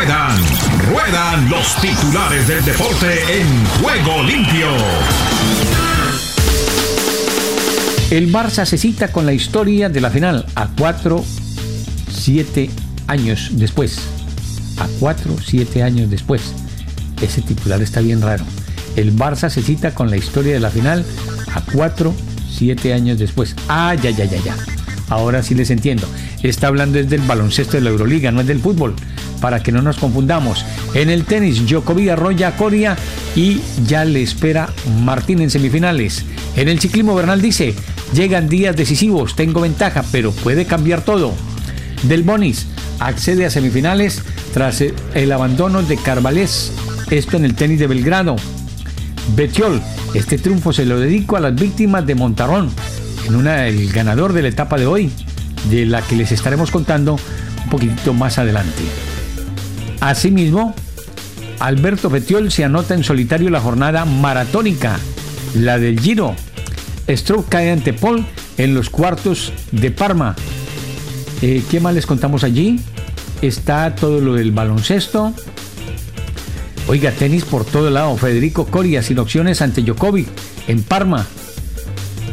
ruedan, ruedan los titulares del deporte en juego limpio. El Barça se cita con la historia de la final a 4, 7 años después. A 4, 7 años después. Ese titular está bien raro. El Barça se cita con la historia de la final a 4, 7 años después. Ah, ya, ya, ya, ya. Ahora sí les entiendo. Está hablando desde el baloncesto de la Euroliga, no es del fútbol. Para que no nos confundamos. En el tenis, Djokovic arrolla a Coria y ya le espera Martín en semifinales. En el ciclismo, Bernal dice, llegan días decisivos, tengo ventaja, pero puede cambiar todo. Del Bonis accede a semifinales tras el abandono de Carvalés, esto en el tenis de Belgrado. Betiol, este triunfo se lo dedico a las víctimas de Montarrón, en una el ganador de la etapa de hoy, de la que les estaremos contando un poquitito más adelante. Asimismo, Alberto Betiol se anota en solitario la jornada maratónica, la del Giro. Stroke cae ante Paul en los cuartos de Parma. Eh, ¿Qué más les contamos allí? Está todo lo del baloncesto. Oiga, tenis por todo lado. Federico Coria sin opciones ante Djokovic en Parma.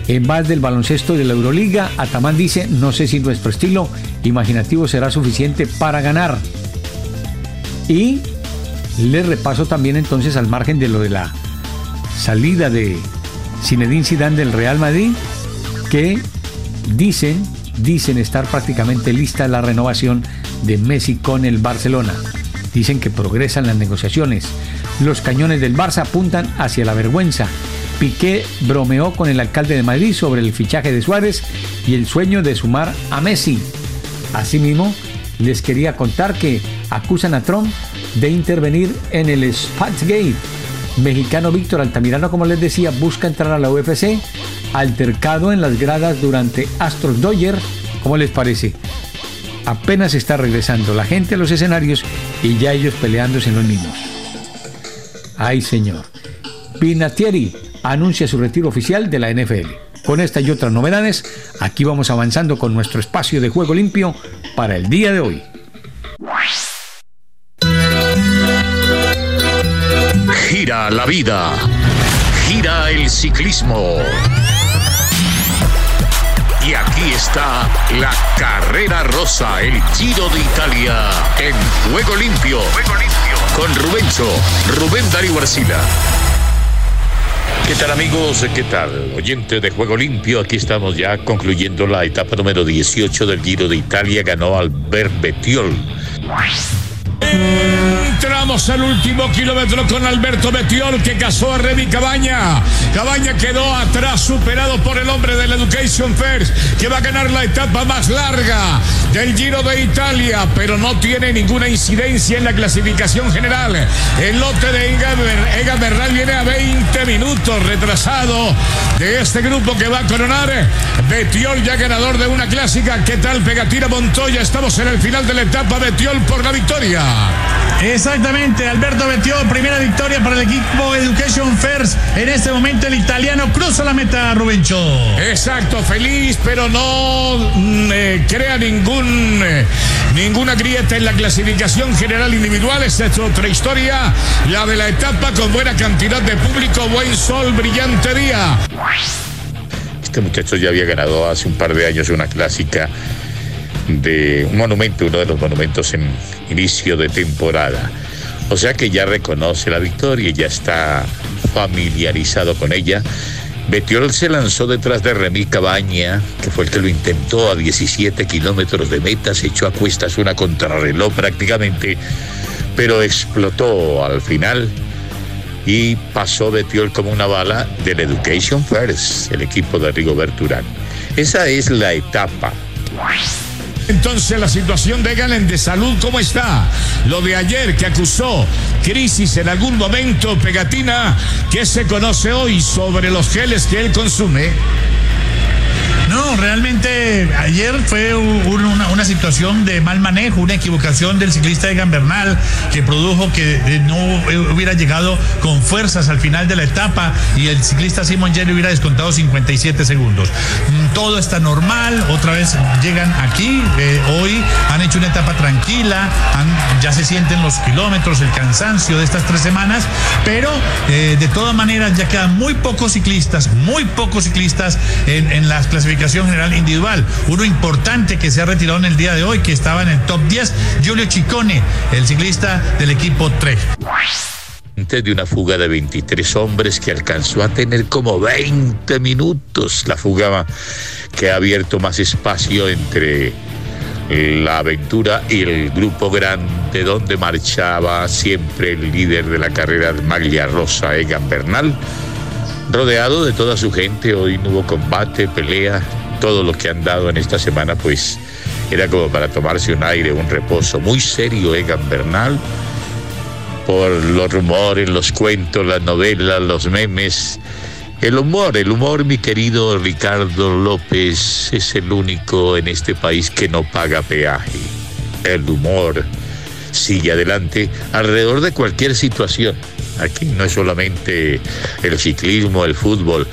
En más del baloncesto de la Euroliga, Atamán dice, no sé si nuestro estilo imaginativo será suficiente para ganar. Y le repaso también entonces al margen de lo de la salida de Zinedine Zidane del Real Madrid, que dicen, dicen estar prácticamente lista la renovación de Messi con el Barcelona. Dicen que progresan las negociaciones. Los cañones del Barça apuntan hacia la vergüenza. Piqué bromeó con el alcalde de Madrid sobre el fichaje de Suárez y el sueño de sumar a Messi. Asimismo, les quería contar que acusan a Trump de intervenir en el Spatzgate. Mexicano Víctor Altamirano, como les decía, busca entrar a la UFC, altercado en las gradas durante Astros Dodger. ¿Cómo les parece? Apenas está regresando la gente a los escenarios y ya ellos peleándose en los mismos. Ay, señor. Pinatieri anuncia su retiro oficial de la NFL. Con esta y otras novedades, aquí vamos avanzando con nuestro espacio de juego limpio para el día de hoy. La vida, gira el ciclismo. Y aquí está la carrera rosa, el Giro de Italia, en juego limpio. Juego limpio. Con Rubencho, Rubén Darío Arcila. ¿Qué tal amigos? ¿Qué tal? Oyente de Juego Limpio, aquí estamos ya concluyendo la etapa número 18 del Giro de Italia. Ganó Albert Betiol. Entramos al último kilómetro con Alberto Betiol que casó a Remy Cabaña. Cabaña quedó atrás, superado por el hombre del Education First, que va a ganar la etapa más larga del Giro de Italia, pero no tiene ninguna incidencia en la clasificación general. El lote de Egan Bernal viene a 20 minutos retrasado de este grupo que va a coronar. Betiol ya ganador de una clásica. ¿Qué tal, Pegatina Montoya? Estamos en el final de la etapa. Betiol por la victoria. Exactamente, Alberto Betiol, primera victoria para el equipo Education First. En este momento el italiano cruza la meta, Rubencho. Exacto, feliz, pero no mm, eh, crea ningún, eh, ninguna grieta en la clasificación general individual. Esta es otra historia, la de la etapa con buena cantidad de público, buen sol, brillante día. Este muchacho ya había ganado hace un par de años una clásica de un monumento, uno de los monumentos en inicio de temporada. O sea que ya reconoce la victoria ya está familiarizado con ella. Betiol se lanzó detrás de Remy Cabaña, que fue el que lo intentó a 17 kilómetros de meta, se echó a cuestas una contrarreloj prácticamente, pero explotó al final y pasó Betiol como una bala del Education First, el equipo de Rigobert Urán. Esa es la etapa. Entonces la situación de Galen de salud, ¿cómo está? Lo de ayer que acusó crisis en algún momento, pegatina, ¿qué se conoce hoy sobre los geles que él consume? No, realmente ayer fue una, situación de mal manejo, una equivocación del ciclista Egan Bernal que produjo que eh, no hubiera llegado con fuerzas al final de la etapa y el ciclista Simon Jerry hubiera descontado 57 segundos. Mm, todo está normal, otra vez llegan aquí, eh, hoy han hecho una etapa tranquila, ya se sienten los kilómetros, el cansancio de estas tres semanas, pero eh, de todas maneras ya quedan muy pocos ciclistas, muy pocos ciclistas en, en la general individual. Uno importante que se ha retirado en el día de hoy, que estaba en el top 10, Giulio Ciccone, el ciclista del equipo Trek de una fuga de 23 hombres que alcanzó a tener como 20 minutos. La fuga que ha abierto más espacio entre la aventura y el grupo grande donde marchaba siempre el líder de la carrera Maglia Rosa, Egan Bernal, rodeado de toda su gente. Hoy no hubo combate, pelea, todo lo que han dado en esta semana, pues era como para tomarse un aire, un reposo. Muy serio Egan Bernal por los rumores, los cuentos, las novelas, los memes. El humor, el humor, mi querido Ricardo López, es el único en este país que no paga peaje. El humor sigue adelante alrededor de cualquier situación. Aquí no es solamente el ciclismo, el fútbol.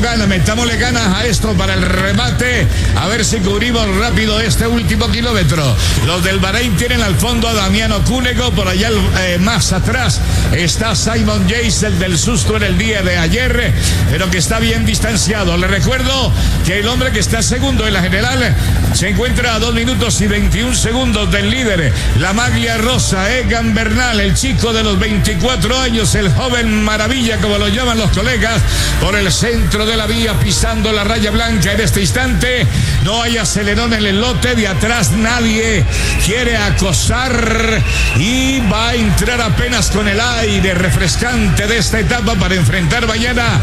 Gana, metámosle ganas a esto para el remate. A ver si cubrimos rápido este último kilómetro. Los del Bahrein tienen al fondo a Damiano Cúnego. Por allá eh, más atrás está Simon Jace, el del susto en el día de ayer, pero que está bien distanciado. Le recuerdo que el hombre que está segundo en la general se encuentra a 2 minutos y 21 segundos del líder. La maglia rosa, Egan Bernal, el chico de los 24 años, el joven maravilla, como lo llaman los colegas, por el centro de la vía pisando la raya blanca en este instante. No hay acelerón en el lote, de atrás nadie quiere acosar y va a entrar apenas con el aire refrescante de esta etapa para enfrentar mañana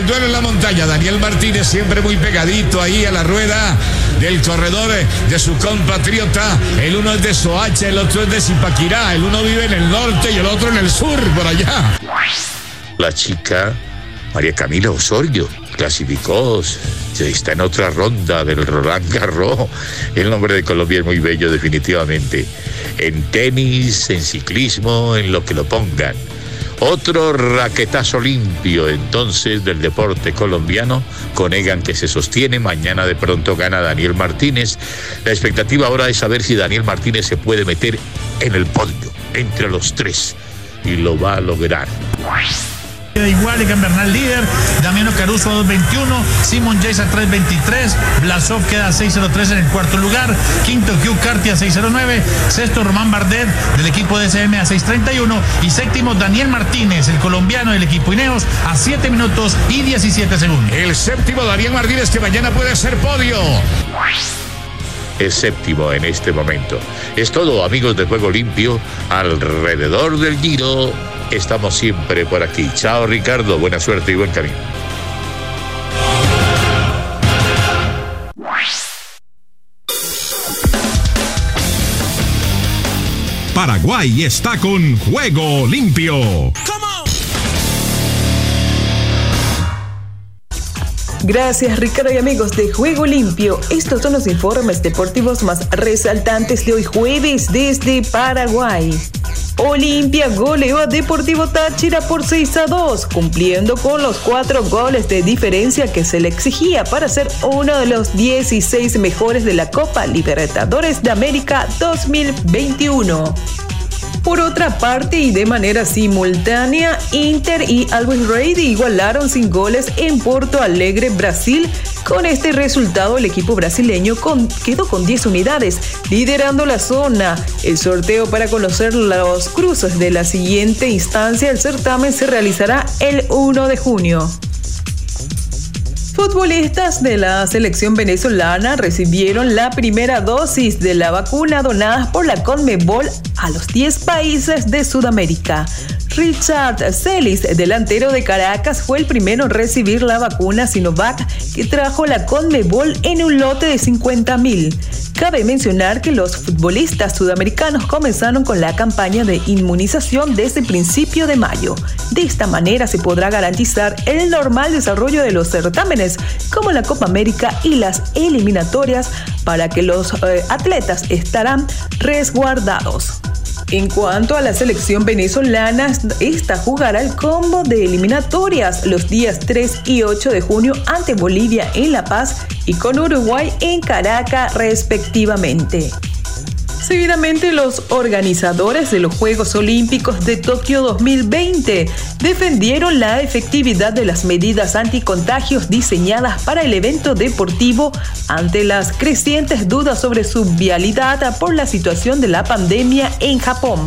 duelo en la montaña. Daniel Martínez siempre muy pegadito ahí a la rueda del corredor de su compatriota. El uno es de Soacha, el otro es de Zipaquirá. El uno vive en el norte y el otro en el sur, por allá. La chica María Camila Osorio clasificó, está en otra ronda del Roland Garros. El nombre de Colombia es muy bello definitivamente. En tenis, en ciclismo, en lo que lo pongan. Otro raquetazo limpio entonces del deporte colombiano con Egan que se sostiene. Mañana de pronto gana Daniel Martínez. La expectativa ahora es saber si Daniel Martínez se puede meter en el podio entre los tres y lo va a lograr. Queda igual, Egan Bernal líder, Damiano Caruso a 2.21, Simon Jace a 3.23, Blasov queda a 6.03 en el cuarto lugar, quinto Hugh Carty a 6.09, sexto Román Bardet del equipo DSM a 6.31 y séptimo Daniel Martínez, el colombiano del equipo Ineos a 7 minutos y 17 segundos. El séptimo Daniel Martínez que mañana puede ser podio es séptimo en este momento. Es todo, amigos de Juego Limpio, alrededor del Giro estamos siempre por aquí. Chao Ricardo, buena suerte y buen camino. Paraguay está con Juego Limpio. Gracias Ricardo y amigos de Juego Limpio. Estos son los informes deportivos más resaltantes de hoy jueves desde Paraguay. Olimpia goleó a Deportivo Táchira por 6 a 2, cumpliendo con los cuatro goles de diferencia que se le exigía para ser uno de los 16 mejores de la Copa Libertadores de América 2021. Por otra parte y de manera simultánea, Inter y Always Ready igualaron sin goles en Porto Alegre, Brasil. Con este resultado, el equipo brasileño quedó con 10 unidades, liderando la zona. El sorteo para conocer los cruces de la siguiente instancia del certamen se realizará el 1 de junio. Futbolistas de la selección venezolana recibieron la primera dosis de la vacuna donada por la CONMEBOL a los 10 países de Sudamérica. Richard Celis, delantero de Caracas, fue el primero en recibir la vacuna Sinovac que trajo la Conmebol en un lote de 50 mil. Cabe mencionar que los futbolistas sudamericanos comenzaron con la campaña de inmunización desde principio de mayo. De esta manera se podrá garantizar el normal desarrollo de los certámenes como la Copa América y las eliminatorias para que los eh, atletas estarán resguardados. En cuanto a la selección venezolana, esta jugará el combo de eliminatorias los días 3 y 8 de junio ante Bolivia en La Paz y con Uruguay en Caracas respectivamente. Seguidamente, los organizadores de los Juegos Olímpicos de Tokio 2020 defendieron la efectividad de las medidas anticontagios diseñadas para el evento deportivo ante las crecientes dudas sobre su vialidad por la situación de la pandemia en Japón.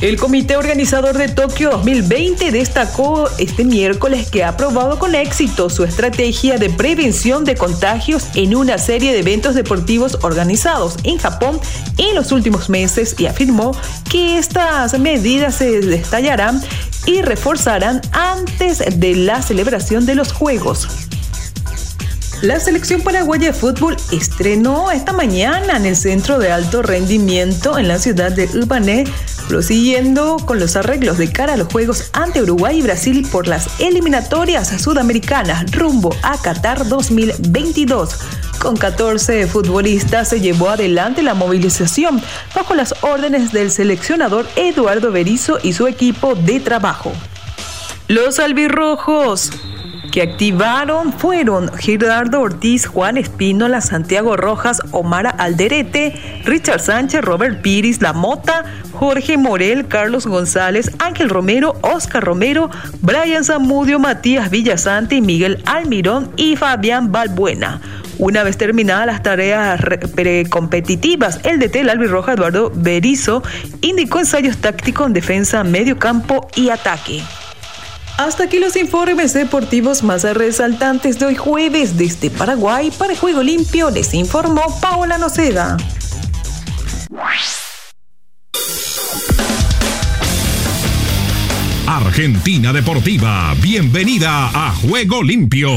El comité organizador de Tokio 2020 destacó este miércoles que ha aprobado con éxito su estrategia de prevención de contagios en una serie de eventos deportivos organizados en Japón en los últimos meses y afirmó que estas medidas se destallarán y reforzarán antes de la celebración de los Juegos. La selección paraguaya de fútbol estrenó esta mañana en el centro de alto rendimiento en la ciudad de Ubané, prosiguiendo con los arreglos de cara a los Juegos ante Uruguay y Brasil por las eliminatorias sudamericanas rumbo a Qatar 2022. Con 14 futbolistas se llevó adelante la movilización bajo las órdenes del seleccionador Eduardo Berizo y su equipo de trabajo. Los albirrojos que activaron fueron Gerardo Ortiz, Juan Espínola, Santiago Rojas, Omar Alderete, Richard Sánchez, Robert Piris, La Mota, Jorge Morel, Carlos González, Ángel Romero, Oscar Romero, Brian Zamudio, Matías Villasante, Miguel Almirón y Fabián Balbuena. Una vez terminadas las tareas precompetitivas, el DT del Albirroja Eduardo Berizo indicó ensayos tácticos en defensa, medio campo y ataque. Hasta aquí los informes deportivos más resaltantes de hoy jueves desde Paraguay para Juego Limpio les informó Paola Noceda. Argentina Deportiva, bienvenida a Juego Limpio.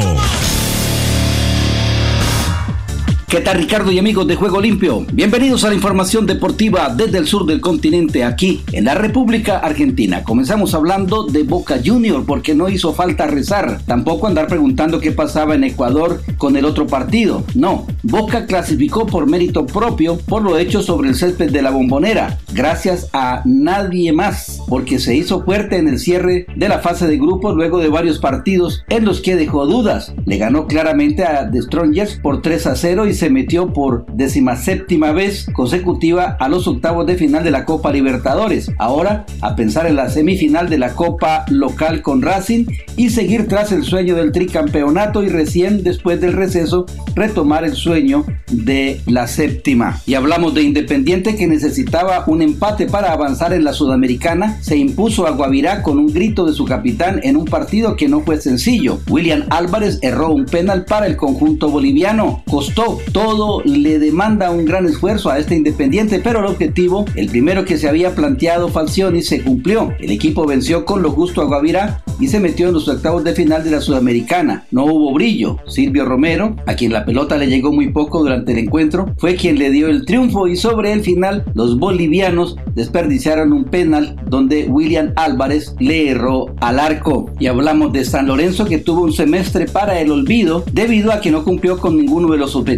¿Qué tal Ricardo y amigos de Juego Limpio? Bienvenidos a la información deportiva desde el sur del continente, aquí en la República Argentina. Comenzamos hablando de Boca Junior porque no hizo falta rezar, tampoco andar preguntando qué pasaba en Ecuador con el otro partido. No, Boca clasificó por mérito propio por lo hecho sobre el césped de la bombonera, gracias a nadie más, porque se hizo fuerte en el cierre de la fase de grupos luego de varios partidos en los que dejó dudas. Le ganó claramente a The Strongers por 3 a 0 y se metió por séptima vez consecutiva a los octavos de final de la Copa Libertadores. Ahora a pensar en la semifinal de la Copa local con Racing y seguir tras el sueño del tricampeonato y recién después del receso retomar el sueño de la séptima. Y hablamos de Independiente que necesitaba un empate para avanzar en la Sudamericana. Se impuso a Guavirá con un grito de su capitán en un partido que no fue sencillo. William Álvarez erró un penal para el conjunto boliviano. Costó todo le demanda un gran esfuerzo a este Independiente, pero el objetivo, el primero que se había planteado Falcioni, se cumplió. El equipo venció con lo justo a Guavirá y se metió en los octavos de final de la Sudamericana. No hubo brillo. Silvio Romero, a quien la pelota le llegó muy poco durante el encuentro, fue quien le dio el triunfo y sobre el final los bolivianos desperdiciaron un penal donde William Álvarez le erró al arco. Y hablamos de San Lorenzo que tuvo un semestre para el olvido debido a que no cumplió con ninguno de los objetivos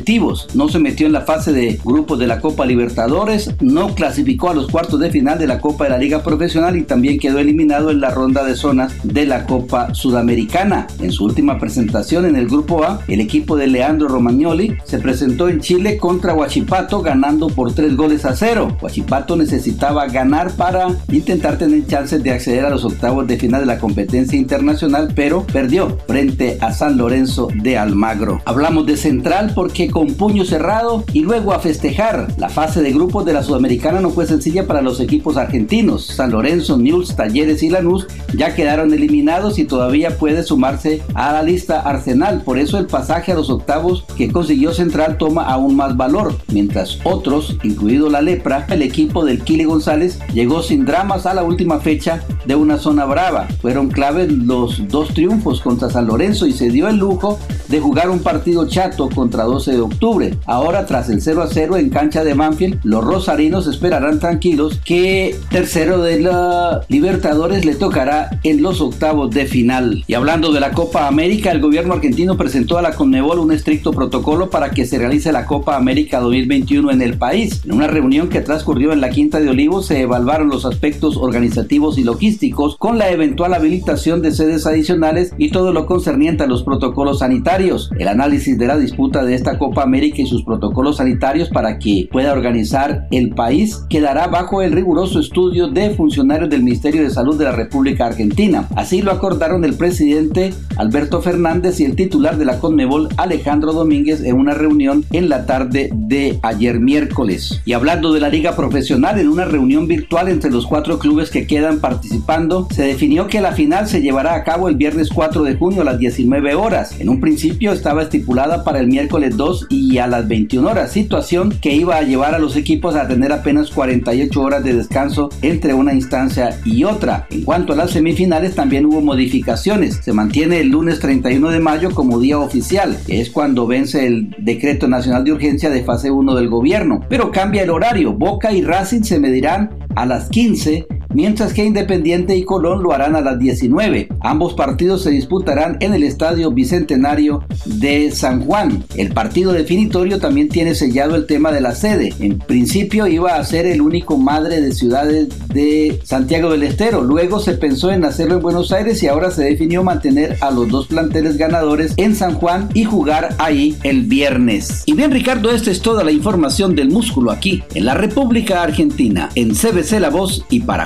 no se metió en la fase de grupos de la Copa Libertadores, no clasificó a los cuartos de final de la Copa de la Liga Profesional y también quedó eliminado en la ronda de zonas de la Copa Sudamericana. En su última presentación en el Grupo A, el equipo de Leandro Romagnoli se presentó en Chile contra Huachipato ganando por tres goles a cero. Huachipato necesitaba ganar para intentar tener chances de acceder a los octavos de final de la competencia internacional, pero perdió frente a San Lorenzo de Almagro. Hablamos de Central porque con puño cerrado y luego a festejar. La fase de grupos de la Sudamericana no fue sencilla para los equipos argentinos. San Lorenzo, News, Talleres y Lanús ya quedaron eliminados y todavía puede sumarse a la lista Arsenal. Por eso el pasaje a los octavos que consiguió Central toma aún más valor, mientras otros, incluido la Lepra, el equipo del Kili González, llegó sin dramas a la última fecha de una zona brava. Fueron claves los dos triunfos contra San Lorenzo y se dio el lujo de jugar un partido chato contra 12 de octubre. Ahora, tras el 0 a 0 en cancha de Manfield, los rosarinos esperarán tranquilos que tercero de la Libertadores le tocará en los octavos de final. Y hablando de la Copa América, el gobierno argentino presentó a la Conmebol un estricto protocolo para que se realice la Copa América 2021 en el país. En una reunión que transcurrió en la Quinta de Olivos se evaluaron los aspectos organizativos y logísticos con la eventual habilitación de sedes adicionales y todo lo concerniente a los protocolos sanitarios. El análisis de la disputa de esta Copa América y sus protocolos sanitarios para que pueda organizar el país quedará bajo el riguroso estudio de funcionarios del Ministerio de Salud de la República Argentina. Así lo acordaron el presidente Alberto Fernández y el titular de la Conmebol Alejandro Domínguez en una reunión en la tarde de ayer miércoles. Y hablando de la liga profesional, en una reunión virtual entre los cuatro clubes que quedan participando, se definió que la final se llevará a cabo el viernes 4 de junio a las 19 horas. En un principio estaba estipulada para el miércoles 2 y a las 21 horas, situación que iba a llevar a los equipos a tener apenas 48 horas de descanso entre una instancia y otra. En cuanto a las semifinales también hubo modificaciones. Se mantiene el lunes 31 de mayo como día oficial, que es cuando vence el decreto nacional de urgencia de fase 1 del gobierno. Pero cambia el horario. Boca y Racing se medirán a las 15 mientras que Independiente y Colón lo harán a las 19. Ambos partidos se disputarán en el Estadio Bicentenario de San Juan. El partido definitorio también tiene sellado el tema de la sede. En principio iba a ser el único madre de ciudades de Santiago del Estero. Luego se pensó en hacerlo en Buenos Aires y ahora se definió mantener a los dos planteles ganadores en San Juan y jugar ahí el viernes. Y bien Ricardo, esta es toda la información del músculo aquí en la República Argentina, en CBC La Voz y para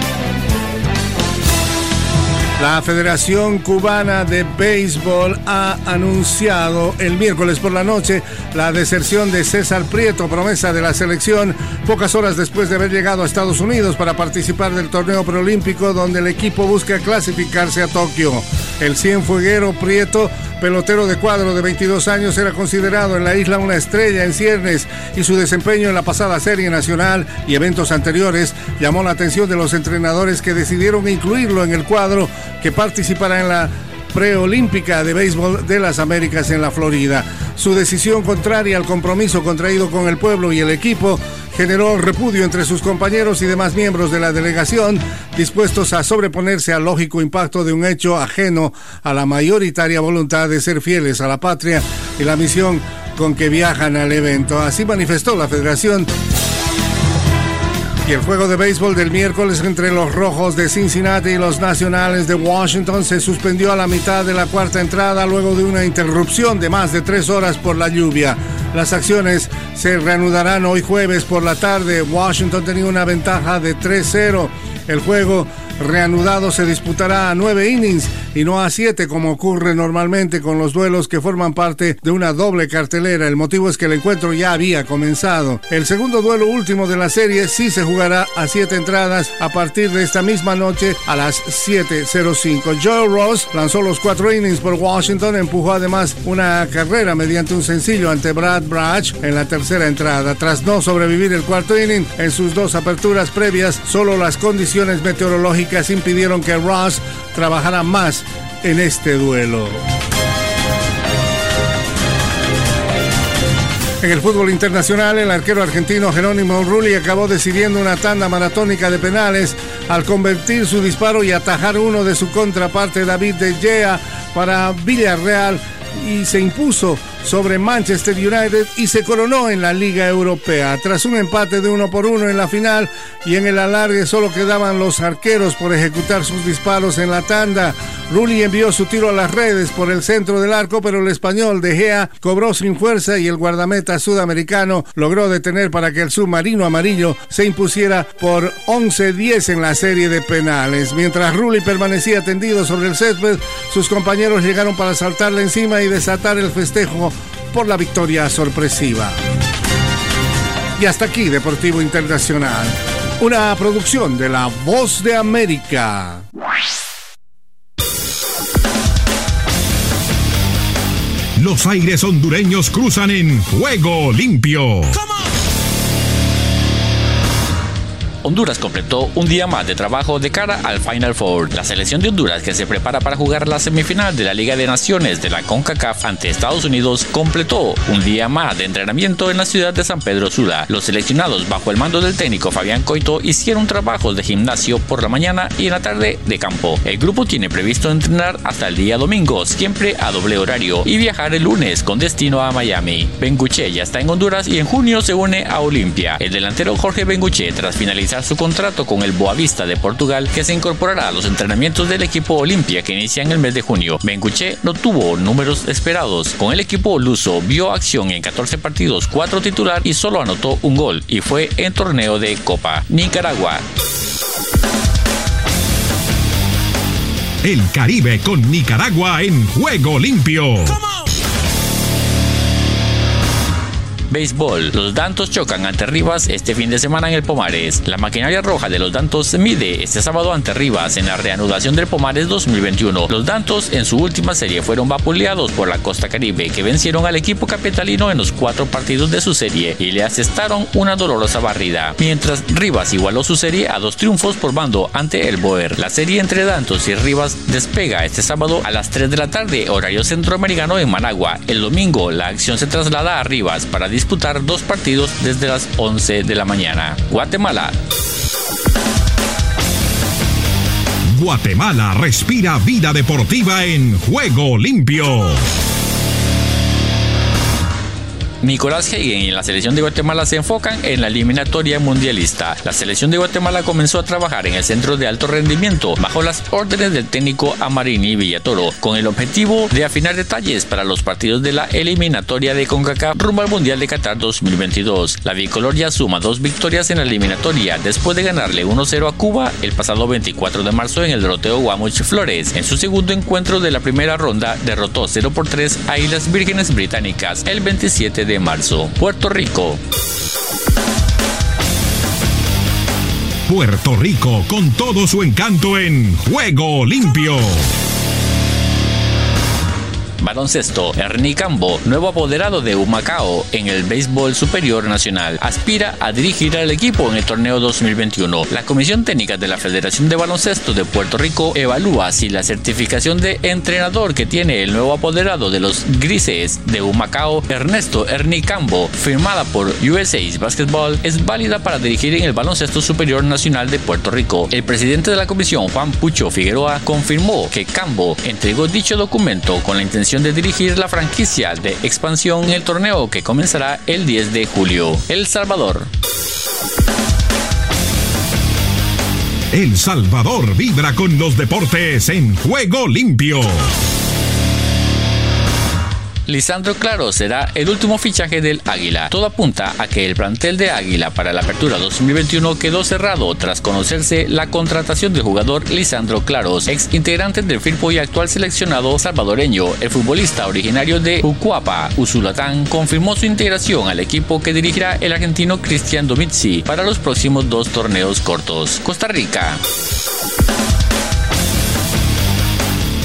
La Federación Cubana de Béisbol ha anunciado el miércoles por la noche la deserción de César Prieto, promesa de la selección, pocas horas después de haber llegado a Estados Unidos para participar del torneo preolímpico donde el equipo busca clasificarse a Tokio. El cienfueguero Prieto, pelotero de cuadro de 22 años, era considerado en la isla una estrella en ciernes y su desempeño en la pasada serie nacional y eventos anteriores llamó la atención de los entrenadores que decidieron incluirlo en el cuadro que participará en la preolímpica de béisbol de las Américas en la Florida. Su decisión contraria al compromiso contraído con el pueblo y el equipo generó repudio entre sus compañeros y demás miembros de la delegación, dispuestos a sobreponerse al lógico impacto de un hecho ajeno a la mayoritaria voluntad de ser fieles a la patria y la misión con que viajan al evento. Así manifestó la federación el juego de béisbol del miércoles entre los Rojos de Cincinnati y los Nacionales de Washington se suspendió a la mitad de la cuarta entrada luego de una interrupción de más de tres horas por la lluvia. Las acciones se reanudarán hoy jueves por la tarde. Washington tenía una ventaja de 3-0. El juego reanudado se disputará a nueve innings y no a siete como ocurre normalmente con los duelos que forman parte de una doble cartelera. El motivo es que el encuentro ya había comenzado. El segundo duelo último de la serie sí se jugará a siete entradas a partir de esta misma noche a las 7.05. Joe Ross lanzó los cuatro innings por Washington, empujó además una carrera mediante un sencillo ante Brad Brach en la tercera entrada. Tras no sobrevivir el cuarto inning en sus dos aperturas previas, solo las condiciones meteorológicas impidieron que Ross trabajara más en este duelo. En el fútbol internacional, el arquero argentino Jerónimo Rulli acabó decidiendo una tanda maratónica de penales al convertir su disparo y atajar uno de su contraparte David De Gea para Villarreal y se impuso sobre Manchester United y se coronó en la Liga Europea. Tras un empate de uno por uno en la final y en el alargue solo quedaban los arqueros por ejecutar sus disparos en la tanda. Rulli envió su tiro a las redes por el centro del arco, pero el español de Gea cobró sin fuerza y el guardameta sudamericano logró detener para que el submarino amarillo se impusiera por 11-10 en la serie de penales. Mientras Rulli permanecía tendido sobre el césped, sus compañeros llegaron para saltarle encima y desatar el festejo por la victoria sorpresiva. Y hasta aquí Deportivo Internacional, una producción de La Voz de América. Los aires hondureños cruzan en juego limpio. Honduras completó un día más de trabajo de cara al Final Four. La selección de Honduras, que se prepara para jugar la semifinal de la Liga de Naciones de la CONCACAF ante Estados Unidos, completó un día más de entrenamiento en la ciudad de San Pedro Sula. Los seleccionados, bajo el mando del técnico Fabián Coito, hicieron trabajos de gimnasio por la mañana y en la tarde de campo. El grupo tiene previsto entrenar hasta el día domingo, siempre a doble horario, y viajar el lunes con destino a Miami. Benguche ya está en Honduras y en junio se une a Olimpia. El delantero Jorge Benguche, tras finalizar su contrato con el Boavista de Portugal, que se incorporará a los entrenamientos del equipo Olimpia que inicia en el mes de junio. Benguche no tuvo números esperados. Con el equipo luso vio acción en 14 partidos, 4 titular y solo anotó un gol y fue en torneo de Copa Nicaragua. El Caribe con Nicaragua en juego limpio. Béisbol. Los Dantos chocan ante Rivas este fin de semana en el Pomares. La maquinaria roja de los Dantos se mide este sábado ante Rivas en la reanudación del Pomares 2021. Los Dantos en su última serie fueron vapuleados por la Costa Caribe que vencieron al equipo capitalino en los cuatro partidos de su serie y le asestaron una dolorosa barrida. Mientras Rivas igualó su serie a dos triunfos por bando ante el Boer. La serie entre Dantos y Rivas despega este sábado a las 3 de la tarde horario centroamericano en Managua. El domingo la acción se traslada a Rivas para dos partidos desde las 11 de la mañana. Guatemala. Guatemala respira vida deportiva en juego limpio. Nicolás Hagen y la selección de Guatemala se enfocan en la eliminatoria mundialista. La selección de Guatemala comenzó a trabajar en el centro de alto rendimiento bajo las órdenes del técnico Amarini Villatoro, con el objetivo de afinar detalles para los partidos de la eliminatoria de CONCACAF rumbo al Mundial de Qatar 2022. La bicolor ya suma dos victorias en la eliminatoria después de ganarle 1-0 a Cuba el pasado 24 de marzo en el Doroteo Guamuch Flores. En su segundo encuentro de la primera ronda derrotó 0 por 3 a Islas Vírgenes Británicas el 27 de de marzo. Puerto Rico. Puerto Rico con todo su encanto en Juego Limpio. Baloncesto, Ernie Cambo, nuevo apoderado de Humacao en el béisbol superior nacional, aspira a dirigir al equipo en el torneo 2021. La Comisión Técnica de la Federación de Baloncesto de Puerto Rico evalúa si la certificación de entrenador que tiene el nuevo apoderado de los Grises de Humacao, Ernesto Ernie Cambo, firmada por USA Basketball, es válida para dirigir en el baloncesto superior nacional de Puerto Rico. El presidente de la comisión, Juan Pucho Figueroa, confirmó que Cambo entregó dicho documento con la intención de dirigir la franquicia de expansión en el torneo que comenzará el 10 de julio. El Salvador. El Salvador vibra con los deportes en juego limpio. Lisandro Claro será el último fichaje del Águila. Todo apunta a que el plantel de Águila para la apertura 2021 quedó cerrado tras conocerse la contratación del jugador Lisandro Claros, ex integrante del Firpo y actual seleccionado salvadoreño. El futbolista originario de Ucuapa, Usulatán, confirmó su integración al equipo que dirigirá el argentino Cristian Domizzi para los próximos dos torneos cortos. Costa Rica.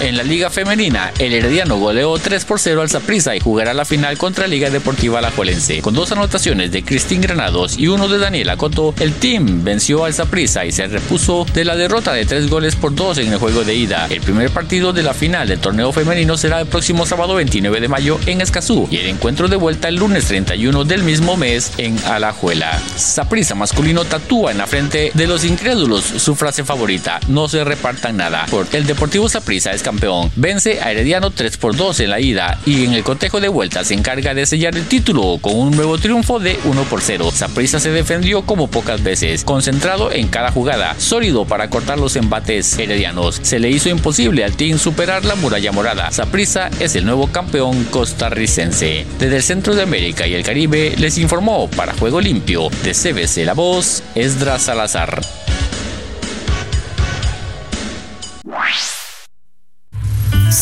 En la Liga Femenina, el Herediano goleó 3 por 0 al Saprissa y jugará la final contra Liga Deportiva Alajuelense. Con dos anotaciones de Cristín Granados y uno de Daniela Coto, el team venció al Saprissa y se repuso de la derrota de 3 goles por 2 en el juego de ida. El primer partido de la final del torneo femenino será el próximo sábado 29 de mayo en Escazú y el encuentro de vuelta el lunes 31 del mismo mes en Alajuela. Saprissa masculino tatúa en la frente de los incrédulos su frase favorita, no se repartan nada. Por el Deportivo Saprissa es campeón. Vence a Herediano 3 por 2 en la ida y en el cotejo de vuelta se encarga de sellar el título con un nuevo triunfo de 1 por 0. Saprissa se defendió como pocas veces, concentrado en cada jugada, sólido para cortar los embates heredianos. Se le hizo imposible al team superar la muralla morada. Saprissa es el nuevo campeón costarricense. Desde el centro de América y el Caribe les informó para Juego Limpio de CBC La Voz, Esdras Salazar.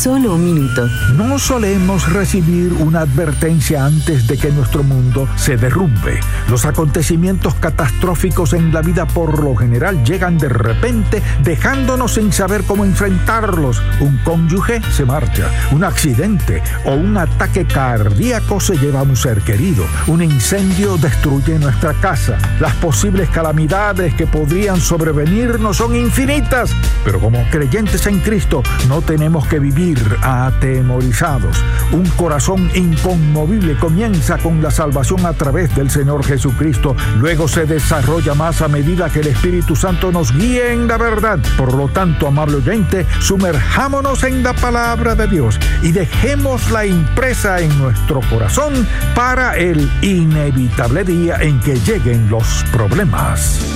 Solo un minuto. No solemos recibir una advertencia antes de que nuestro mundo se derrumbe. Los acontecimientos catastróficos en la vida por lo general llegan de repente dejándonos sin saber cómo enfrentarlos. Un cónyuge se marcha, un accidente o un ataque cardíaco se lleva a un ser querido. Un incendio destruye nuestra casa. Las posibles calamidades que podrían sobrevenirnos son infinitas. Pero como creyentes en Cristo no tenemos que vivir atemorizados. Un corazón inconmovible comienza con la salvación a través del Señor Jesucristo. Luego se desarrolla más a medida que el Espíritu Santo nos guíe en la verdad. Por lo tanto, amable oyente, sumerjámonos en la palabra de Dios y dejémosla impresa en nuestro corazón para el inevitable día en que lleguen los problemas.